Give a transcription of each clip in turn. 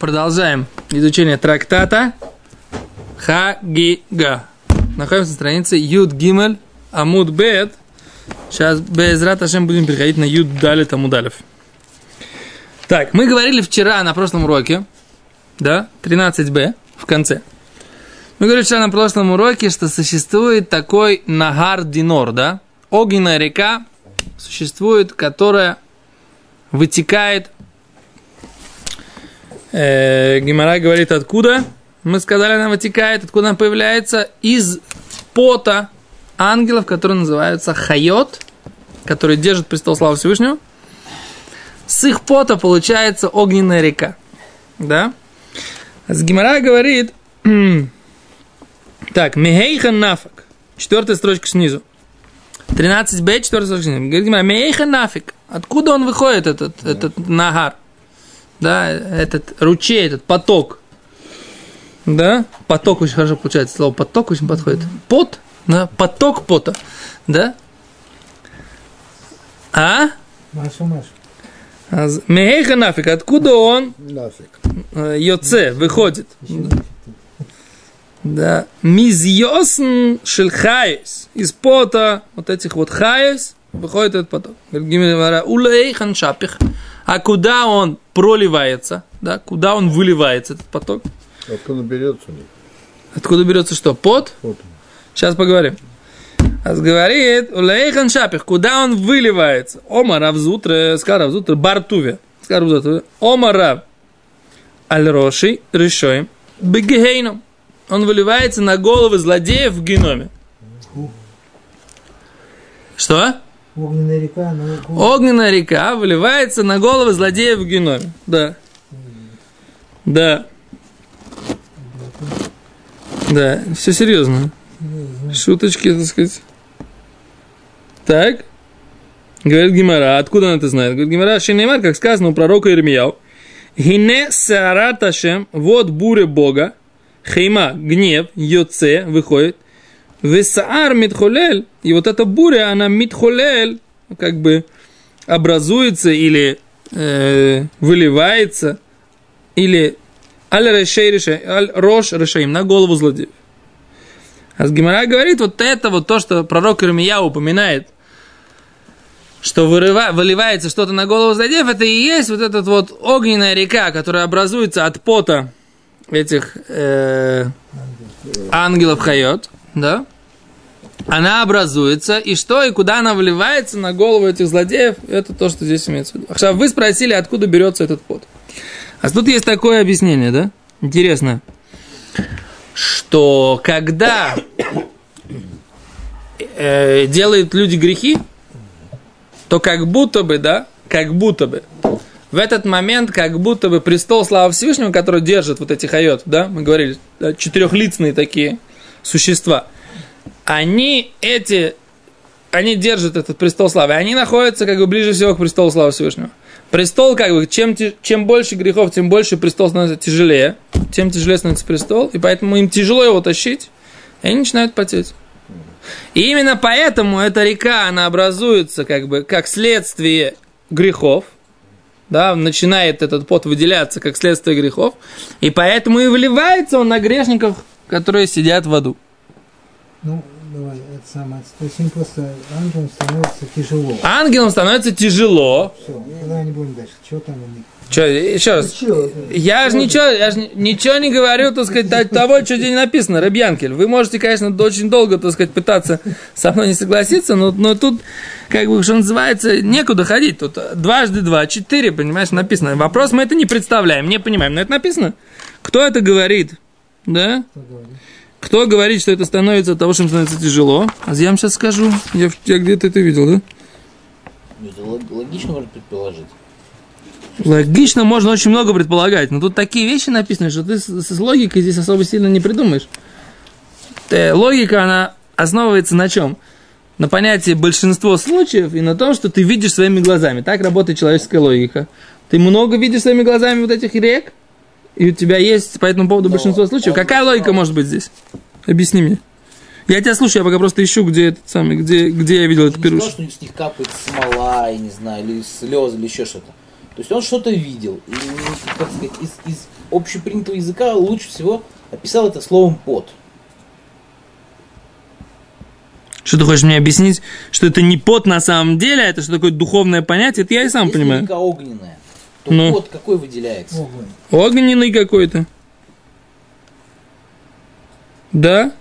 продолжаем изучение трактата Хагига. Находимся на странице Юд Гимель Амуд Бет. Сейчас без Раташем будем переходить на Юд Далит Амудалев. Так, мы говорили вчера на прошлом уроке, да, 13b в конце. Мы говорили вчера на прошлом уроке, что существует такой Нагар Динор, да, огненная река существует, которая вытекает Гимара говорит, откуда? Мы сказали, она вытекает, откуда она появляется? Из пота ангелов, которые называются Хайот, которые держат престол славы Всевышнего. С их пота получается огненная река. Да? С Гимара говорит, так, Мехейхан нафак, четвертая строчка снизу. 13b, четвертая строчка снизу. Говорит Гимара, Мехейхан нафик. Откуда он выходит, этот, этот нагар? Да, этот ручей, этот поток, да, поток очень хорошо получается, слово поток очень подходит, пот, да, поток пота, да, а? Маша, Маша. Мехейха нафиг, откуда он? Нафиг. Э, Йоце, выходит. Да. מזיעתן של חיות. Из пота вот этих вот хайс выходит этот поток. ולהיכן שפיך. А куда он проливается, да, куда он выливается, этот поток? Откуда берется у них? Откуда берется что? Пот? Вот. Сейчас поговорим. А говорит, ולהיכן שפיך, куда он выливается? אמר רב זוטרא, сказал Рав Зутре, бар Туве. Сказал Рав Зутре, אמר רב, Аль-Роши, Решоем, Бегейном. Он выливается на головы злодеев в геноме. Что? Огненная река, но... Огненная река выливается на головы злодеев в геноме. Да. Да. Да, все серьезно. Шуточки, так сказать. Так. Говорит Гимара, откуда он это знает? Говорит Гимара, Шинеймар, как сказано у пророка Ирмияу, Гине саараташем, вот буря Бога, хейма, гнев, йоце, выходит, Весаар митхолель, и вот эта буря, она митхолель, как бы образуется или э, выливается, или аль решей решей, аль рош решеим, на голову злодеев. А с Гимара говорит, вот это вот то, что пророк Ирмия упоминает, что вырыва, выливается что-то на голову злодеев, это и есть вот эта вот огненная река, которая образуется от пота этих э, ангелов Хайот, да? Она образуется, и что, и куда она вливается на голову этих злодеев, это то, что здесь имеется в виду. עכשיו, вы спросили, откуда берется этот пот. А тут есть такое объяснение, да? Интересно, что когда э, делают люди грехи, то как будто бы, да, как будто бы, в этот момент, как будто бы престол славы Всевышнего, который держит вот эти хайот, да, мы говорили, да, четырехлицные такие существа, они эти, они держат этот престол славы, они находятся как бы ближе всего к престолу славы Всевышнего. Престол, как бы, чем, чем больше грехов, тем больше престол становится тяжелее, тем тяжелее становится престол, и поэтому им тяжело его тащить, и они начинают потеть. И именно поэтому эта река, она образуется как бы как следствие грехов, да, начинает этот пот выделяться как следствие грехов, и поэтому и выливается он на грешников, которые сидят в аду. Ну, давай, это самое. То есть им просто ангелам становится тяжело. Ангелам становится тяжело. Все, давай не будем дальше. Что там у них? Че, еще раз. Чё? Я же ничего, я же ничего не говорю, так сказать, того, что здесь написано, Рабьянкель. Вы можете, конечно, очень долго, так сказать, пытаться со мной не согласиться, но, но тут, как бы, что называется, некуда ходить. Тут дважды два, четыре, понимаешь, написано. Вопрос мы это не представляем, не понимаем, но это написано. Кто это говорит? Да? Кто говорит? Кто говорит, что это становится от того, что им становится тяжело? А я вам сейчас скажу. Я, я где-то это видел, да? Это лог- логично можно предположить. Логично можно очень много предполагать, но тут такие вещи написаны, что ты с, с логикой здесь особо сильно не придумаешь. Э, логика, она основывается на чем? На понятии большинство случаев и на том, что ты видишь своими глазами. Так работает человеческая логика. Ты много видишь своими глазами вот этих рек, и у тебя есть по этому поводу Но большинство случаев. Какая логика может быть здесь? Объясни мне. Я тебя слушаю, я пока просто ищу, где этот самый, где, где я видел этот не сказал, пируш. что с них капает смола, я не знаю, или слезы, или еще что-то. То есть он что-то видел. И, как сказать, из, из общепринятого языка лучше всего описал это словом пот. Что ты хочешь мне объяснить, что это не пот на самом деле, а это что такое духовное понятие, это я и сам Если понимаю. огненная, то Ну. пот какой выделяется? Огонь. Огненный какой-то. Да?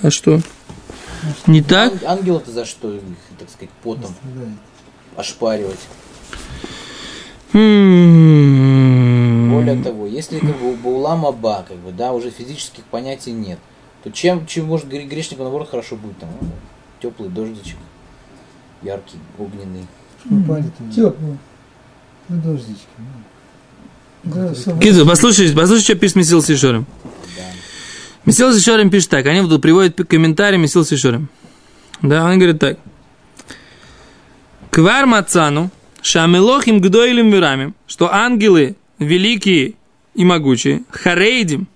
А что? Не так? Ан- Ангел-то за что их, так сказать, потом ошпаривать? М. Более того, если как бы у Баулам Аба, как бы, да, уже физических понятий нет, то чем, чем может гре- грешнику, наоборот, хорошо будет там, ну, теплый дождичек, яркий, огненный. Туда. Тепло. Ну, дождички. ну. Да, послушай, послушай, что пишет Месил Сишорим. Да. Месил Сишорим пишет так, они вот приводят комментарий Месил Сишорим. Да, он говорит так. Квар Мацану, Шамелохим Гдоилим Мирами, что ангелы великие и могучие, Харейдим,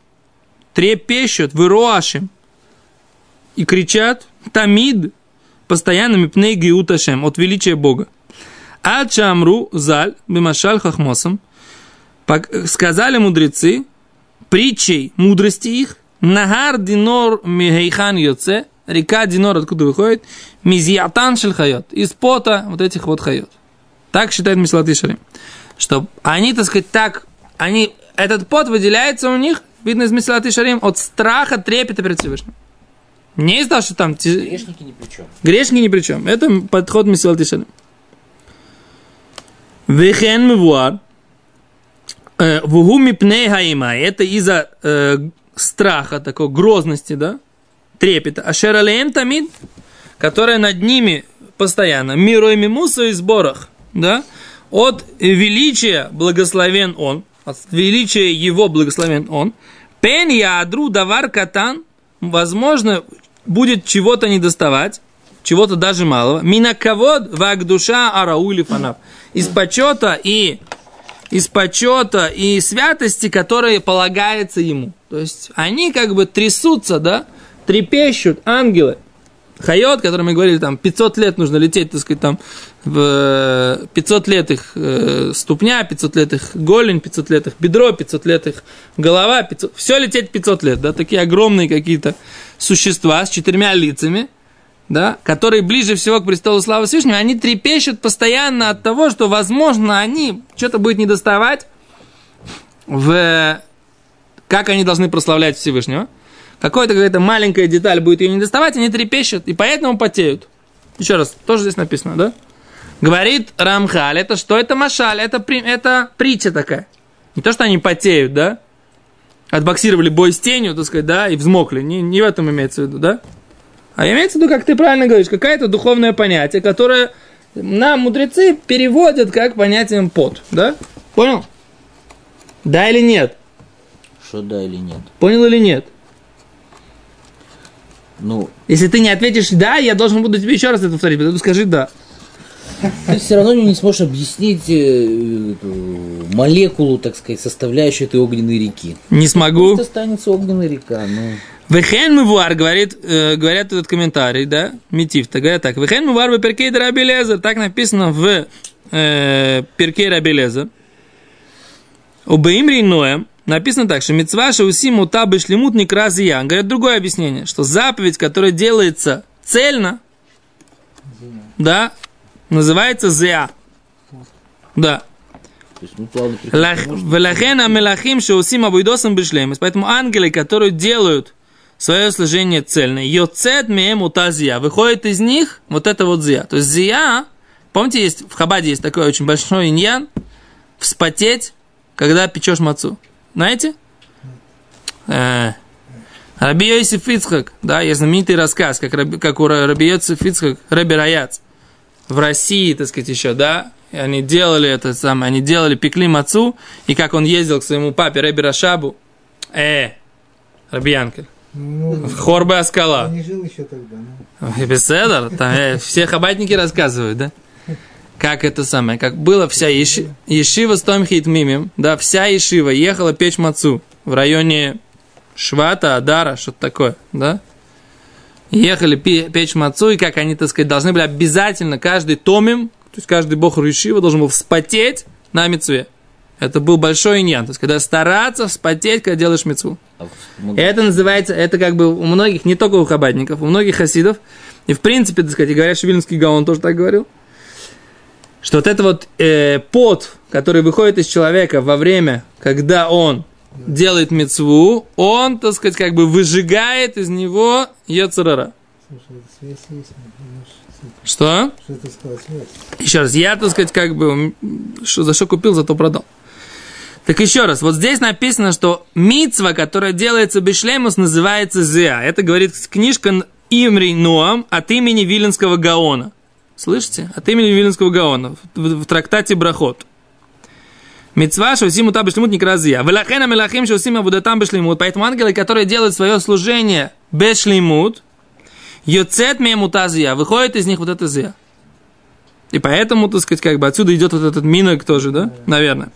трепещут, выруашим и кричат, Тамид, постоянно мипней гиуташем, от величия Бога. А чамру заль бимашаль хахмосом, сказали мудрецы, притчей мудрости их, Нагар Динор Михейхан Йоце, река Динор откуда выходит, Мизиатан Шельхайот, из пота вот этих вот хайот. Так считает Мислаты Шалим. Что они, так сказать, так, они, этот пот выделяется у них, видно из Мислаты Шалим, от страха, трепета перед Всевышним. Не из-за того, что там Грешники ни при чем. Грешники ни при чем. Это подход Месилат Ишалим. Вехен мивуар. Вугу мипней хаима. Это из-за э, страха, такой грозности, да? Трепета. Ашер алеем тамид, которая над ними постоянно. Миру и и сборах, да? От величия благословен он. От величия его благословен он. Пен ядру давар катан. Возможно, будет чего-то недоставать, чего-то даже малого. Минаковод вак душа араули фанав. Из почета и из почета и святости, которые полагается ему. То есть они как бы трясутся, да, трепещут ангелы. Хайот, который мы говорили, там 500 лет нужно лететь, так сказать, там в э, 500 лет их э, ступня, 500 лет их голень, 500 лет их бедро, 500 лет их голова, 500, все лететь 500 лет, да, такие огромные какие-то существа с четырьмя лицами, да, которые ближе всего к престолу славы Всевышнего, они трепещут постоянно от того, что, возможно, они что-то будет недоставать в как они должны прославлять Всевышнего. Какая-то какая-то маленькая деталь будет ее недоставать, они трепещут, и поэтому потеют. Еще раз, тоже здесь написано, да? Говорит Рамхаль, это что? Это машаль, это, при- это притча такая. Не то, что они потеют, да? Отбоксировали бой с тенью, так сказать, да, и взмокли. Не, не в этом имеется в виду, да? А имеется в виду, как ты правильно говоришь, какое-то духовное понятие, которое нам мудрецы переводят как понятием пот, да? Понял? Да или нет? Что да или нет? Понял или нет? Ну, Если ты не ответишь «да», я должен буду тебе еще раз это повторить, поэтому скажи «да». Ты все равно не сможешь объяснить э, эту молекулу, так сказать, составляющую этой огненной реки. Не смогу. Это останется огненная река, ну. Вехен мивуар, говорит, э, говорят этот комментарий, да, Митифта, говорят так. Вехен мивуар в перкей Рабелезер, так написано в э, перкей Рабелезер. Убаим Ноем написано так, что митцваша усим утабы шлемут не кразия. Говорят другое объяснение, что заповедь, которая делается цельно, да, называется зеа. Да. Велахен амелахим шеусим абуйдосом бишлемис. Поэтому ангелы, которые делают свое служение цельно, йоцет меем утазия, выходит из них вот это вот зия. То есть зия, помните, есть в Хабаде есть такой очень большой иньян, вспотеть, когда печешь мацу. Знаете? Э, Раби Йосиф Ицхак, да, есть знаменитый рассказ, как, как у Раби Йосиф Ицхак, Раби Раяц, в России, так сказать, еще, да, и они делали это самое, они делали, пекли мацу, и как он ездил к своему папе Раби Рашабу, э, Раби Янкель, Ну, в Хорбе Аскала. не жил еще тогда. Ну. Беседер, там э, все хабатники рассказывают, да? Как это самое, как было вся еши, Ешива с Томхит Мимим, да, вся Ешива ехала печь мацу в районе Швата, Адара, что-то такое, да? Ехали пе- печь мацу, и как они, так сказать, должны были обязательно каждый томим, то есть каждый бог Ешива должен был вспотеть, на мецве. Это был большой иньян. То есть, когда стараться вспотеть, когда делаешь мецву. Это называется, это как бы у многих, не только у хабадников, у многих хасидов, и в принципе, так сказать, и говорят, что Вильнюсский Гаон тоже так говорил, что вот это вот э, пот, который выходит из человека во время, когда он делает мецву, он, так сказать, как бы выжигает из него этим. Что? Еще раз, я, так сказать, как бы, что, за что купил, зато продал. Так еще раз, вот здесь написано, что мицва, которая делается бешлемус, называется зеа. Это говорит книжка Имри Ноам от имени Виленского Гаона. Слышите? От имени Виленского Гаона в, в- в трактате Брахот. Мецва шосим ута бешлемут никразия. Велахена мелахим шосим абудатам бешлемут. Поэтому ангелы, которые делают свое служение бешлемут, йоцет мемутазия, выходит из них вот это зия. И поэтому, так сказать, как бы отсюда идет вот этот минок тоже, да? Наверное.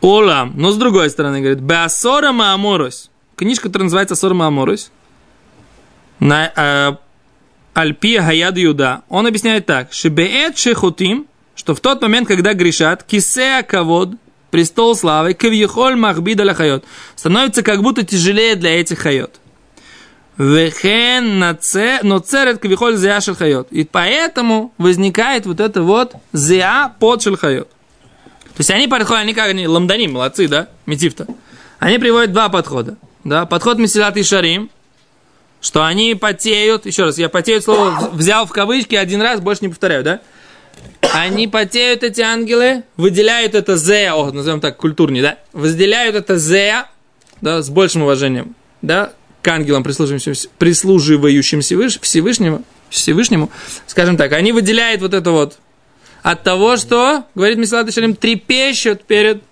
Олам. Но с другой стороны, говорит, Беасора Мааморос. Книжка, которая называется Асора Мааморос. На э, Альпия Хаяд Юда. Он объясняет так. Шебеет шехутим, что в тот момент, когда грешат, кисеа кавод, престол славы, кавьехоль махбид хайот, становится как будто тяжелее для этих хайот. Вехен наце, но церет кавихоль зеа шель хайот. И поэтому возникает вот это вот зеа под шель хайот. То есть они подходят, они как они, ламдани, молодцы, да, метифта. Они приводят два подхода. Да, подход Месилат и Шарим, что они потеют, еще раз, я потеют слово взял в кавычки один раз, больше не повторяю, да? Они потеют, эти ангелы, выделяют это зея, о, назовем так культурнее, да? Выделяют это зея, да, с большим уважением, да, к ангелам, прислуживающим, прислуживающим Всевыш- Всевышнему, Всевышнему, скажем так, они выделяют вот это вот от того, что, говорит Месилат Шалим, трепещут перед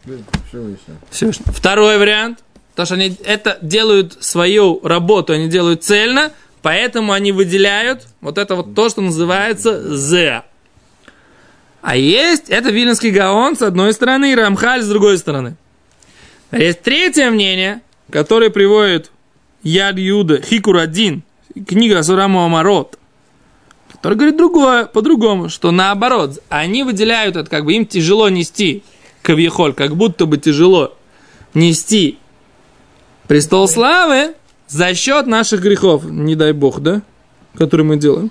Всевышним. Второй вариант, то, что они это делают свою работу, они делают цельно, поэтому они выделяют вот это вот то, что называется «зе». А есть, это Виленский Гаон с одной стороны и Рамхаль с другой стороны. Есть третье мнение, которое приводит Яд Юда Хикур один, книга Сураму Амарот, который говорит другое, по-другому, что наоборот, они выделяют это, как бы им тяжело нести кавьехоль, как будто бы тяжело нести престол славы за счет наших грехов, не дай бог, да, которые мы делаем.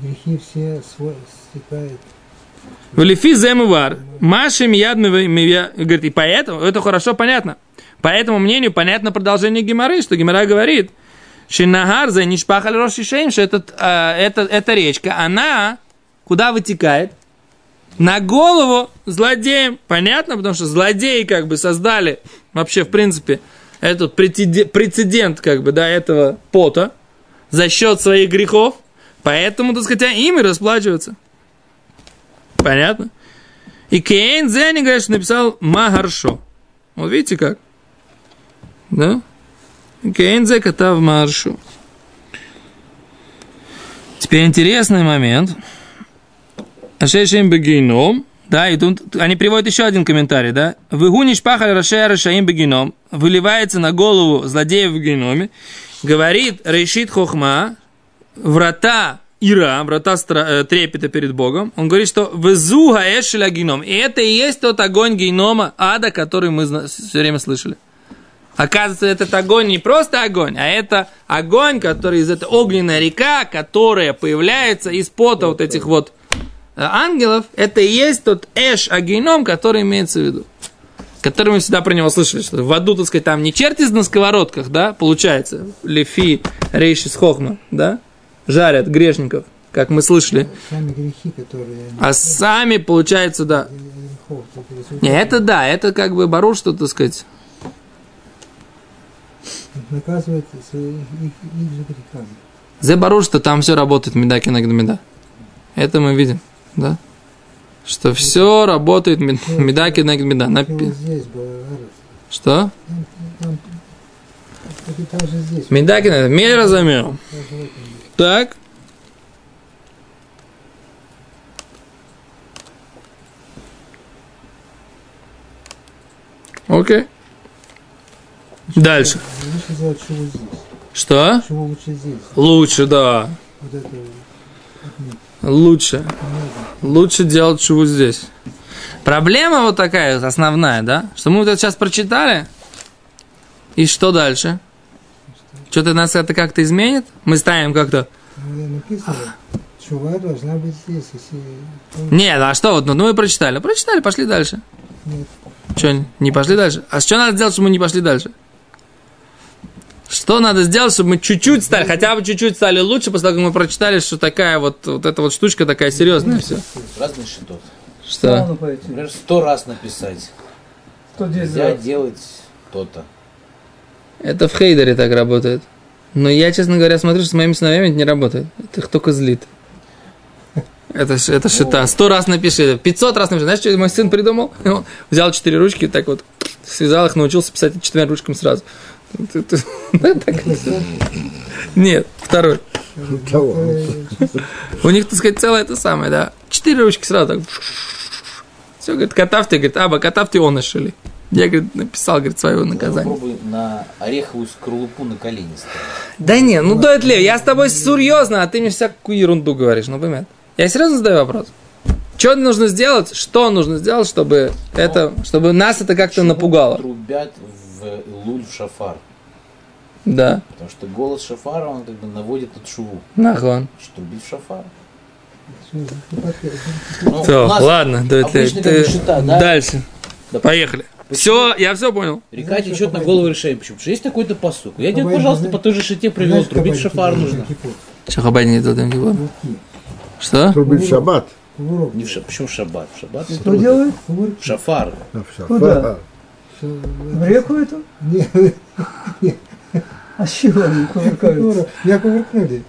Грехи все стекают. В Лифи земувар, Маши мияд говорит, и поэтому, это хорошо понятно. По этому мнению понятно продолжение Гимары, что Гимара говорит, Шинагар за нишпахаль рошишейм, что этот, э, это, эта речка, она куда вытекает? На голову злодеям. Понятно, потому что злодеи как бы создали вообще, в принципе, этот прецеде- прецедент как бы, да, этого пота за счет своих грехов. Поэтому, так сказать, им и расплачиваться. Понятно? И Кейн Зенни, говорит, написал Магаршо. Вот видите как? Да? Кейн Зе катав Маршу. Теперь интересный момент. Ашешем бегином. Да, и тут они приводят еще один комментарий, да? Выгуниш пахаль рашея рашаим бегином. Выливается на голову злодеев в геноме. Говорит решит хохма. Врата Ира, врата стра- э, трепета перед Богом. Он говорит, что везуга эшеля геном. И это и есть тот огонь генома ада, который мы все время слышали. Оказывается, этот огонь не просто огонь, а это огонь, который из этой огненная река, которая появляется из пота вот этих вот э, ангелов, это и есть тот эш агеном, который имеется в виду. Который мы всегда про него слышали, что в аду, так сказать, там не черти на сковородках, да, получается, лефи, рейшис хохма, да, жарят грешников, как мы слышали, Сами грехи, которые а сами, получается, да, не, это да, это как бы баруш, что, так сказать, наказывает их, их же грехами. Зе баруш, что там все работает меда кино меда. Это мы видим, да? Что все работает мед- меда кино меда. Напи-. Что? Там, там, это также Так. Окей. Дальше. Лучше сделать шиву здесь. Что? Шиву лучше здесь. Лучше, да. Вот это. Лучше. Лучше делать шуву здесь. Проблема вот такая вот основная, да? Что мы вот это сейчас прочитали, и что дальше? Что-то нас это как-то изменит? Мы ставим как-то... Ну, написано, чува должна быть здесь, если... Нет, а что вот, ну мы прочитали. Прочитали, пошли дальше. Нет. Что, не пошли дальше? А что надо сделать, чтобы мы не пошли дальше? Что надо сделать, чтобы мы чуть-чуть стали, хотя бы чуть-чуть стали лучше, после того, как мы прочитали, что такая вот, вот эта вот штучка такая серьезная все. Разный шитот. Что? Например, сто раз написать. 110 Нельзя раз. делать то-то. Это в хейдере так работает. Но я, честно говоря, смотрю, что с моими сыновьями это не работает. Это их только злит. Это, это шита. Сто раз напиши, 500 раз напиши. Знаешь, что мой сын придумал? Он взял четыре ручки, так вот связал их, научился писать четырьмя ручками сразу. Нет, второй. У них, так сказать, целое это самое, да. Четыре ручки сразу так. Все, говорит, катавте, говорит, аба, катавте он нашли. Я, говорит, написал, говорит, свое наказание. Попробуй на ореховую скорлупу на колени ставить. Да не, ну да, Лев, я с тобой серьезно, а ты мне всякую ерунду говоришь, ну понимаешь. Я серьезно задаю вопрос. Что нужно сделать, что нужно сделать, чтобы это, чтобы нас это как-то напугало? Трубят в луль в шафар. Да, Потому что голос шафара, он как бы наводит на шуву. нахон. Что трубить в шафар. Ну, Ну, Все, ладно, обычно ты- да? дальше. Да. Поехали. Все, я все понял. Река течет на голову решаем. Почему? Потому что есть такой-то посук. Я тебе, Кабай, пожалуйста, по той же шите привел. Трубить шафар нужно. Что не делал Дим Кипур? кувырки, Что? Трубить шаббат. Не в ша- Почему в шаббат? В шаббат не Что делает? В шафар. А, в шафар. Куда? Всё, В реку эту? Не, А с чего они кувыркаются? Меня кувыркнули.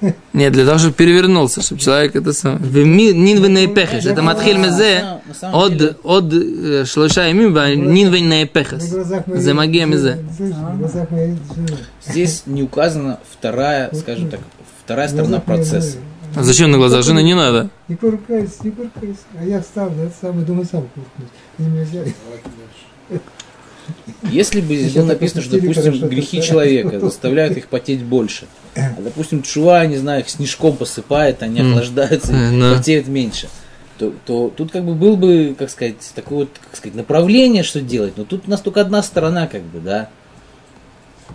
Нет, для того, чтобы перевернулся, чтобы человек это сам. Нинвенный пехеш. Это матхиль мезе. Од, од э, шлоша имим, нинвенный На пехес. глазах моей За магия мезе. жены. Здесь не указана вторая, скажем так, вторая сторона процесса. А зачем на глаза жены не надо? Не кувыркайся, не кувыркайся. А я встал, да, сам и думаю, сам кувыркнуть. И меня взяли. Если бы здесь было написано, что, допустим, грехи человека заставляют их потеть больше, а, допустим, чува, не знаю, их снежком посыпает, они охлаждаются и потеют меньше, то, то тут как бы был бы, как сказать, такое вот, как сказать, направление, что делать, но тут у нас только одна сторона, как бы, да.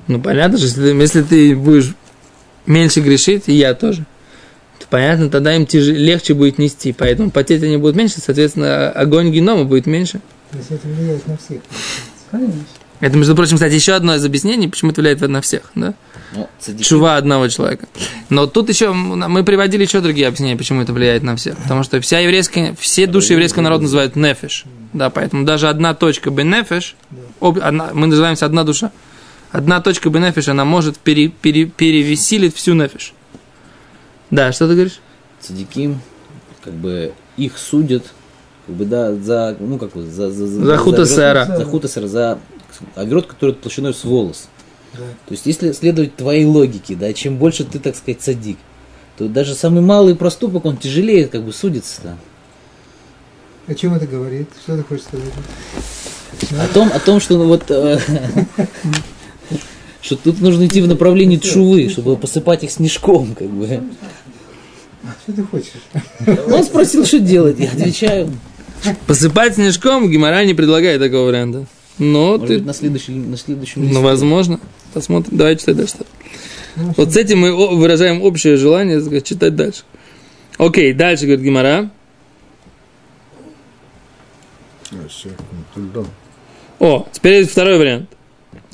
Ну, понятно же, если, ты- если ты будешь меньше грешить, и я тоже, то понятно, тогда им тяже- легче будет нести. Поэтому потеть они будут меньше, соответственно, огонь генома будет меньше. То есть это влияет на всех. Конечно. Это, между прочим, кстати, еще одно из объяснений, почему это влияет на всех, да? Цадики- Чува одного человека. Но тут еще мы приводили еще другие объяснения, почему это влияет на всех. Потому что вся еврейская, все души еврейского народа называют нефеш. Да, поэтому даже одна точка бенефеш, об- одна- мы называемся одна душа. Одна точка бенефеш, она может пере- пере- перевесилить всю нефеш. Да, что ты говоришь? цадиким, как бы их судят, как бы, да, за, ну, как бы, за... За, За хутасера. За хутасера, за огрот, который толщиной с волос. Да. То есть, если следовать твоей логике, да, чем больше ты, так сказать, садик, то даже самый малый проступок, он тяжелее, как бы, судится, да. О чем это говорит? Что ты хочешь сказать? О том, о том, что ну, вот э, что тут нужно идти в направлении тшувы, чтобы посыпать их снежком, как бы. Что ты хочешь? Он спросил, что делать, я отвечаю. Посыпать снежком Гимара не предлагает такого варианта. Но Может ты, быть, на следующем, на следующем ну, листе. возможно. Посмотрим. Давай читай дальше. Ну, Вот с этим мы выражаем общее желание сказать, читать дальше. Окей, дальше говорит Гимара. О, теперь есть второй вариант.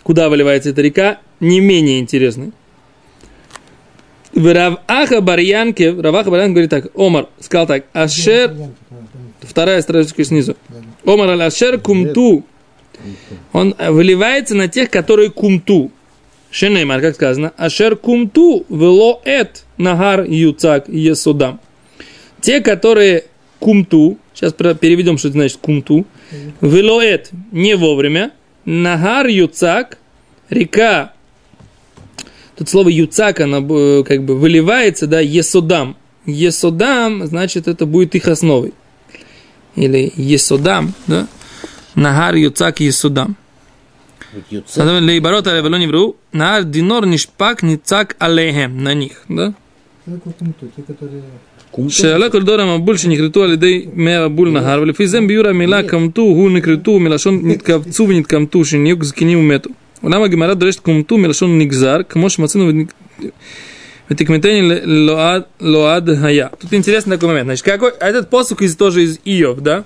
Куда выливается эта река, не менее интересный. В Раваха Барьянке, Раваха Барьян говорит так, Омар сказал так, Ашер, вторая строчка снизу, Омар аль Ашер кумту, он э, выливается на тех, которые кумту. Шенеймар, как сказано, Ашер кумту вело эт нагар юцак есудам. Те, которые кумту, сейчас переведем, что это значит кумту, велоэт не вовремя, нагар юцак, река, тут слово юцак, она э, как бы выливается, да, есудам. Есудам, значит, это будет их основой Или есудам, да, нагар юцак есудам. Вот Юцек, Соответственно, Лейбарот алевело невру, наар динор нишпак ницак алейхем, на них, да? Что такое кумту? Те, которые... Кум שעלה כל דור המבול שנכרתו על ידי מי המבול נהר, ולפי זה ביור המילה קמטו הוא נכרתו מלשון נתכווצו ונתקמטו, שנהיו זקנים ומתו. אולם הגמרא דורשת קומטו מלשון נגזר, כמו שמצאנו ותקמתני לועד, лоад хая. Тут интересный такой момент. Значит, какой, этот посук из, тоже из Иов, да?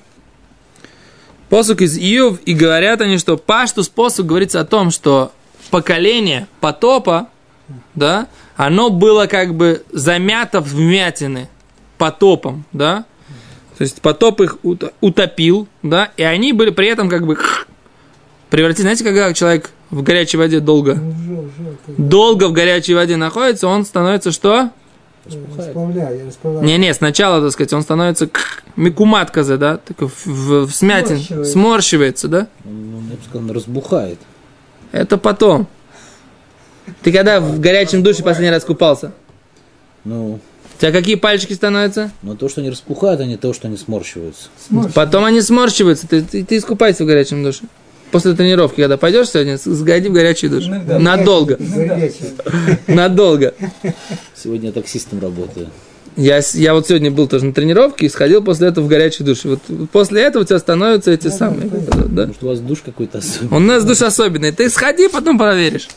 Посук из Иов, и говорят они, что паштус посук говорится о том, что поколение потопа, да, оно было как бы замято в вмятины потопом, да, то есть потоп их утопил, да, и они были при этом как бы превратились, знаете, когда человек в горячей воде долго, Ну, долго в горячей воде находится, он становится что? расплавляю, расплавляю. Не-не, сначала, так сказать, он становится микумат казе, да, такой в, в- в смятин, Сморщивается. сморщивается, да? Ну, я бы сказал, он разбухает. Это потом. Ты когда в горячем душе последний раз купался? Ну, У тебя какие пальчики становятся? но то, что они распухают, а не то, что они сморщиваются. Потом они сморщиваются. Ты, ты, ты искупайся в горячем душе. После тренировки, когда пойдешь сегодня, сгоди в горячий душ. Иногда. Надолго. Горячий. Надолго. Сегодня я таксистом работаю. Я, я вот сегодня был тоже на тренировке и сходил после этого в горячий душ. Вот после этого у тебя становятся эти самые. Да? Может, у вас душ какой-то особенный. У нас душ особенный. Ты сходи, потом проверишь.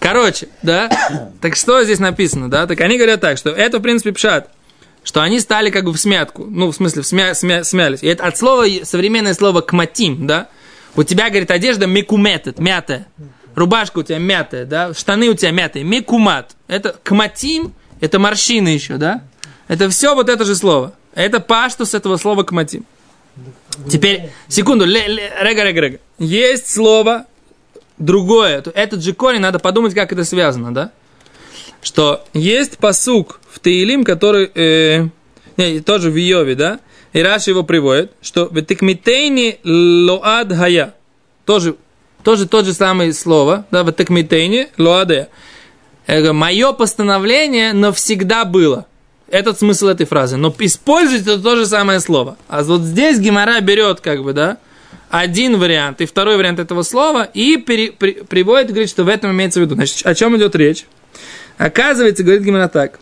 Короче, да? Так что здесь написано, да? Так они говорят так, что это, в принципе, пшат. Что они стали как бы в смятку. Ну, в смысле, в смя- смя- смялись. И это от слова, современное слово кматим, да? У тебя, говорит, одежда мекуметет, мятая. Рубашка у тебя мятая, да? Штаны у тебя мятые. Мекумат. Это кматим, это морщины еще, да? Это все вот это же слово. Это паштус этого слова кматим. Теперь, секунду, рега, рега, рега. Есть слово другое. То Этот же корень, надо подумать, как это связано, да? Что есть посук в Таилим, который, э, не, тоже в Иове, да? И Раши его приводит, что «Ветекмитейни лоад хая». Тоже, тоже тот же самое слово, да, «Ветекмитейни лоад хая». Мое постановление навсегда было. Этот смысл этой фразы. Но используйте это то же самое слово. А вот здесь Гимара берет, как бы, да, один вариант и второй вариант этого слова и при- приводит говорит, что в этом имеется в виду. Значит, о чем идет речь? Оказывается, говорит Гимара так.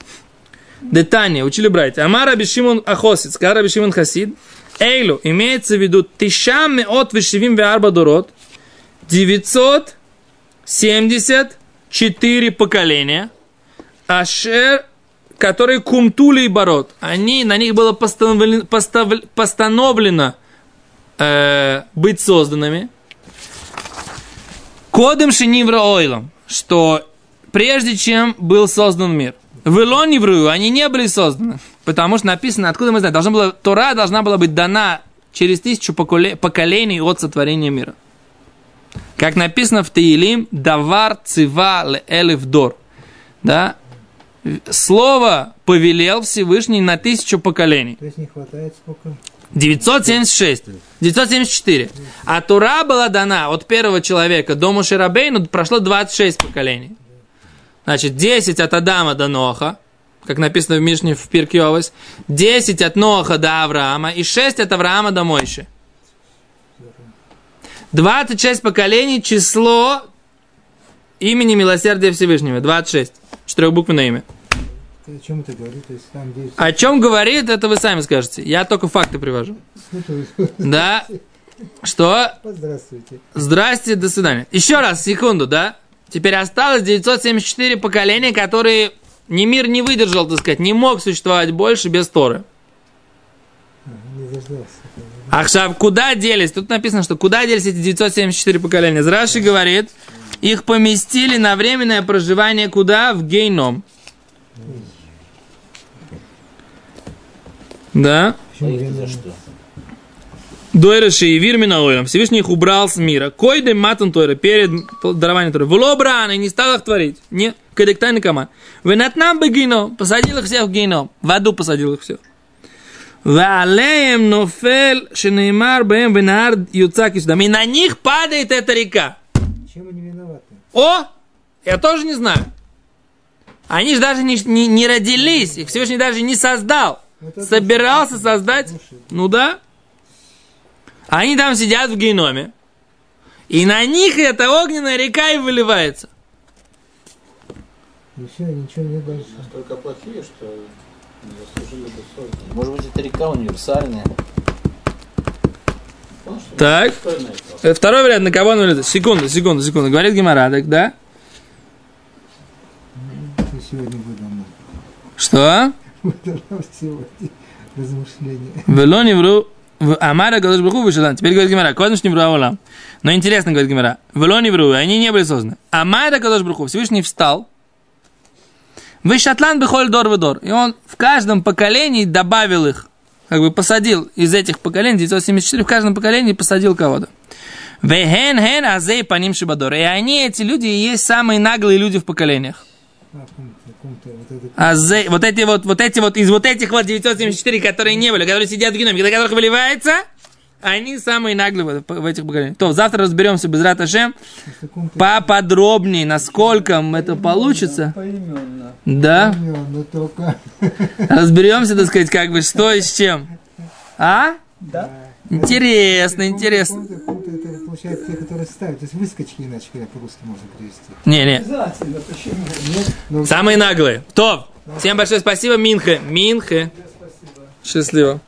Детание, учили братья. Амар Раби Шимон Ахосит, сказал Раби Шимон Хасид, Эйлу, имеется в виду Тишам от Вишивим Веарба Дорот, 974 поколения, Ашер, которые кумтули и борот. Они, на них было постановлено, постав- постановлено э, быть созданными. Кодом Шинивра Ойлом, что прежде чем был создан мир. В Илониврую они не были созданы, потому что написано, откуда мы знаем, должна была, Тора должна была быть дана через тысячу поколе- поколений от сотворения мира. Как написано в Таилим, давар цива ле элев дор. Да? Слово повелел Всевышний на тысячу поколений. То есть не хватает сколько? 976. 974. А Тура была дана от первого человека до Мушерабейну прошло 26 поколений. Значит, 10 от Адама до Ноха, как написано в Мишне в Пиркиовос, 10 от Ноха до Авраама и 6 от Авраама до Мойши. 26 поколений, число имени милосердия Всевышнего. 26. Четырехбуквенное имя. О чем это говорит? Есть там 9 О чем говорит, это вы сами скажете. Я только факты привожу. Да? Что? Здравствуйте. Здрасте, до свидания. Еще раз, секунду, да? Теперь осталось 974 поколения, которые ни мир не выдержал, так сказать, не мог существовать больше без Торы. Ахшав, куда делись? Тут написано, что куда делись эти 974 поколения. Раши говорит, их поместили на временное проживание куда? В гейном. Да? Что? Дойраши и Вирмина Ойлом. Всевышний их убрал с мира. Койды матан Тойра перед дарованием Тойры. Влобран и не стал их творить. Не, кадектайный команд. Венатнам бы геном. Посадил их всех в геном. В аду посадил их всех. Ваалеем нофель шенеймар бэм венар юцак исдам. И на них падает эта река. Чем они виноваты? О! Я тоже не знаю. Они же даже не, не, не родились. Их Всевышний даже не создал. Вот это Собирался создать. Ну да. Они там сидят в геноме. И на них эта огненная река и выливается. И все, ничего не дальше. Настолько плохие, что Может быть, это река универсальная. Так. Второй вариант, на кого он влияет? Секунду, секунду, секунду. Говорит Гимара, так, да? Сегодня выдано? Что? Сегодня размышления. Вело не вру. В- Амара Гадош Бруху вышел. Теперь говорит Гимара. Кодом не вру Авалам. Но интересно, говорит Гимара. Вело не вру. Они не были созданы. Амара Гадош Бруху. Всевышний встал. Вы шатлан бехоль дор дор. И он в каждом поколении добавил их. Как бы посадил из этих поколений, 974, в каждом поколении посадил кого-то. Вехен хен азей паним шибадор. И они, эти люди, и есть самые наглые люди в поколениях. А, каком-то вот. А эти вот, вот эти вот, из вот этих вот 974, которые не были, которые сидят в геноме, до которых выливается, они самые наглые в, в этих поколениях. То, завтра разберемся без Раташем поподробнее, насколько это получится. Поименно. Да, но ну, только... разберемся, так сказать, как бы что и с чем. А? Да? Интересно, интересно. В каком-то- в каком-то Это получается те, которые ставят. То есть выскочки, иначе говоря, по-русски можно перевести. Обязательно, почему? Нет? Но самые наглые. То, всем большое спасибо, Минхе. Минхе. Счастливо.